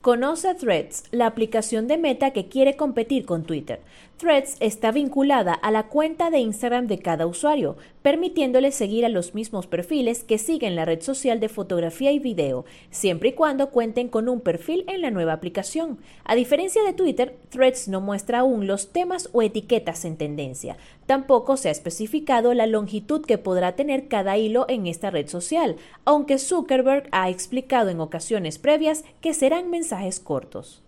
Conoce Threads, la aplicación de Meta que quiere competir con Twitter. Threads está vinculada a la cuenta de Instagram de cada usuario, permitiéndole seguir a los mismos perfiles que siguen la red social de fotografía y video, siempre y cuando cuenten con un perfil en la nueva aplicación. A diferencia de Twitter, Threads no muestra aún los temas o etiquetas en tendencia. Tampoco se ha especificado la longitud que podrá tener cada hilo en esta red social, aunque Zuckerberg ha explicado en ocasiones previas que serán mensajes cortos.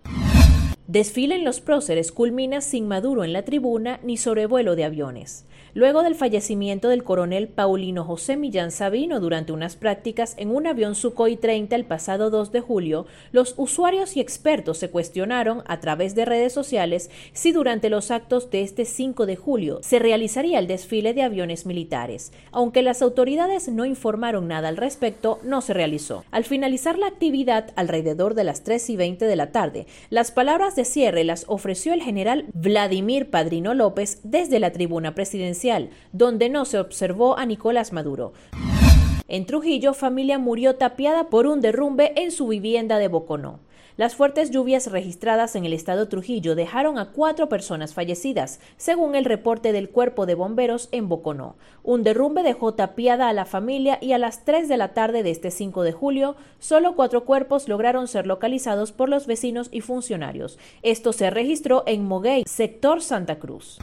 Desfile en los próceres culmina sin Maduro en la tribuna ni sobrevuelo de aviones. Luego del fallecimiento del coronel Paulino José Millán Sabino durante unas prácticas en un avión Sukhoi 30 el pasado 2 de julio, los usuarios y expertos se cuestionaron a través de redes sociales si durante los actos de este 5 de julio se realizaría el desfile de aviones militares. Aunque las autoridades no informaron nada al respecto, no se realizó. Al finalizar la actividad alrededor de las 3 y 20 de la tarde, las palabras de cierre las ofreció el general Vladimir Padrino López desde la tribuna presidencial, donde no se observó a Nicolás Maduro. En Trujillo, familia murió tapiada por un derrumbe en su vivienda de Boconó. Las fuertes lluvias registradas en el estado Trujillo dejaron a cuatro personas fallecidas, según el reporte del cuerpo de bomberos en Boconó. Un derrumbe dejó tapiada a la familia y a las 3 de la tarde de este 5 de julio, solo cuatro cuerpos lograron ser localizados por los vecinos y funcionarios. Esto se registró en Moguey, sector Santa Cruz.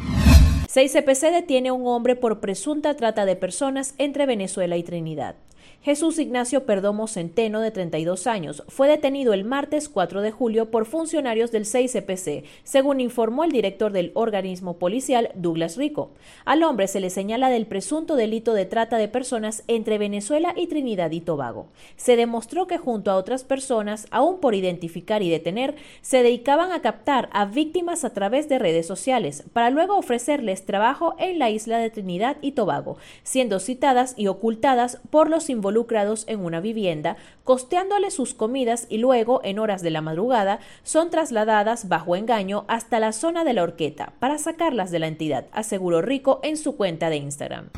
6CPC detiene a un hombre por presunta trata de personas entre Venezuela y Trinidad. Jesús Ignacio Perdomo Centeno, de 32 años, fue detenido el martes 4 de julio por funcionarios del 6CPC, según informó el director del organismo policial, Douglas Rico. Al hombre se le señala del presunto delito de trata de personas entre Venezuela y Trinidad y Tobago. Se demostró que junto a otras personas, aún por identificar y detener, se dedicaban a captar a víctimas a través de redes sociales, para luego ofrecerles trabajo en la isla de Trinidad y Tobago, siendo citadas y ocultadas por los involucrados en una vivienda, costeándole sus comidas y luego, en horas de la madrugada, son trasladadas bajo engaño hasta la zona de la horqueta para sacarlas de la entidad, aseguró Rico en su cuenta de Instagram.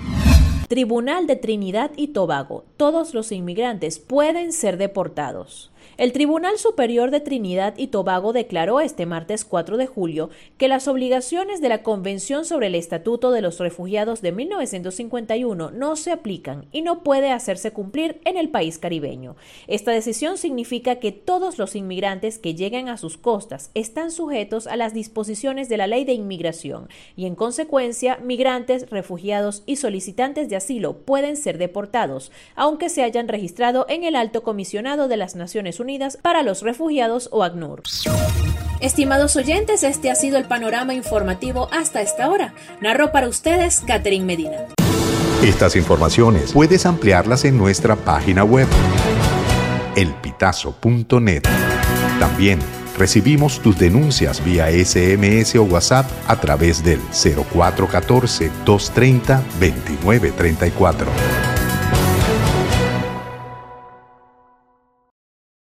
Tribunal de Trinidad y Tobago. Todos los inmigrantes pueden ser deportados. El Tribunal Superior de Trinidad y Tobago declaró este martes 4 de julio que las obligaciones de la Convención sobre el Estatuto de los Refugiados de 1951 no se aplican y no puede hacerse cumplir en el país caribeño. Esta decisión significa que todos los inmigrantes que lleguen a sus costas están sujetos a las disposiciones de la ley de inmigración y en consecuencia migrantes, refugiados y solicitantes de asilo pueden ser deportados, aunque se hayan registrado en el Alto Comisionado de las Naciones Unidas para los Refugiados o ACNUR. Estimados oyentes, este ha sido el panorama informativo hasta esta hora. Narro para ustedes Catherine Medina. Estas informaciones puedes ampliarlas en nuestra página web elpitazo.net. También recibimos tus denuncias vía SMS o WhatsApp a través del 0414 230 2934.